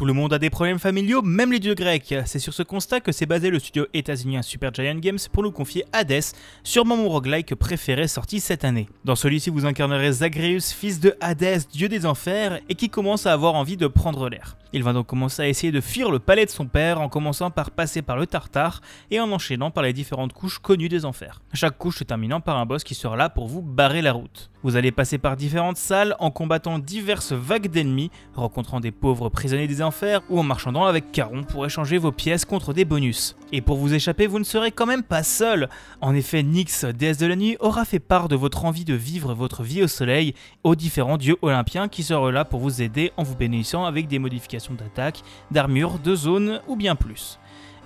Tout le monde a des problèmes familiaux, même les dieux grecs. C'est sur ce constat que s'est basé le studio états-unien Supergiant Games pour nous confier Hades, sûrement mon roguelike préféré sorti cette année. Dans celui-ci, vous incarnerez Zagreus, fils de Hadès, dieu des enfers, et qui commence à avoir envie de prendre l'air. Il va donc commencer à essayer de fuir le palais de son père en commençant par passer par le Tartare et en enchaînant par les différentes couches connues des enfers. Chaque couche se terminant par un boss qui sera là pour vous barrer la route. Vous allez passer par différentes salles en combattant diverses vagues d'ennemis, rencontrant des pauvres prisonniers des enfers ou en marchandant avec Caron pour échanger vos pièces contre des bonus. Et pour vous échapper, vous ne serez quand même pas seul. En effet, Nyx, déesse de la nuit, aura fait part de votre envie de vivre votre vie au soleil aux différents dieux olympiens qui seront là pour vous aider en vous bénissant avec des modifications d'attaque, d'armure, de zone ou bien plus.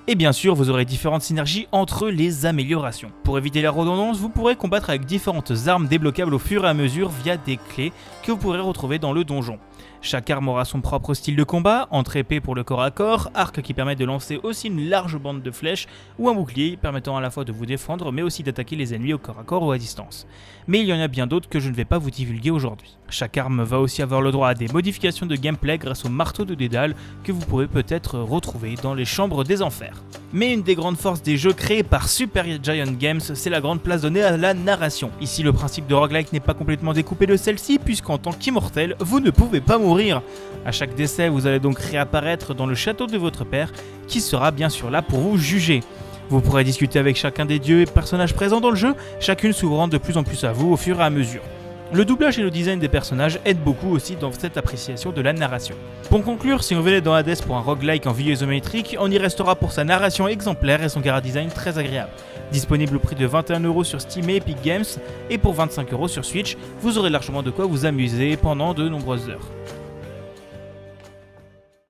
Et bien sûr, vous aurez différentes synergies entre les améliorations. Pour éviter la redondance, vous pourrez combattre avec différentes armes débloquables au fur et à mesure via des clés que vous pourrez retrouver dans le donjon. Chaque arme aura son propre style de combat, entre épée pour le corps à corps, arc qui permet de lancer aussi une large bande de flèches, ou un bouclier permettant à la fois de vous défendre mais aussi d'attaquer les ennemis au corps à corps ou à distance. Mais il y en a bien d'autres que je ne vais pas vous divulguer aujourd'hui. Chaque arme va aussi avoir le droit à des modifications de gameplay grâce au marteau de Dédale que vous pourrez peut-être retrouver dans les chambres des enfers. Mais une des grandes forces des jeux créés par Super Giant Games, c'est la grande place donnée à la narration. Ici, le principe de roguelike n'est pas complètement découpé de celle-ci, puisqu'en tant qu'immortel, vous ne pouvez pas mourir. À chaque décès, vous allez donc réapparaître dans le château de votre père, qui sera bien sûr là pour vous juger. Vous pourrez discuter avec chacun des dieux et personnages présents dans le jeu, chacune s'ouvrant de plus en plus à vous au fur et à mesure. Le doublage et le design des personnages aident beaucoup aussi dans cette appréciation de la narration. Pour conclure, si on venait dans Hades pour un roguelike en vue isométrique, on y restera pour sa narration exemplaire et son cara design très agréable. Disponible au prix de 21€ sur Steam et Epic Games, et pour 25€ sur Switch, vous aurez largement de quoi vous amuser pendant de nombreuses heures.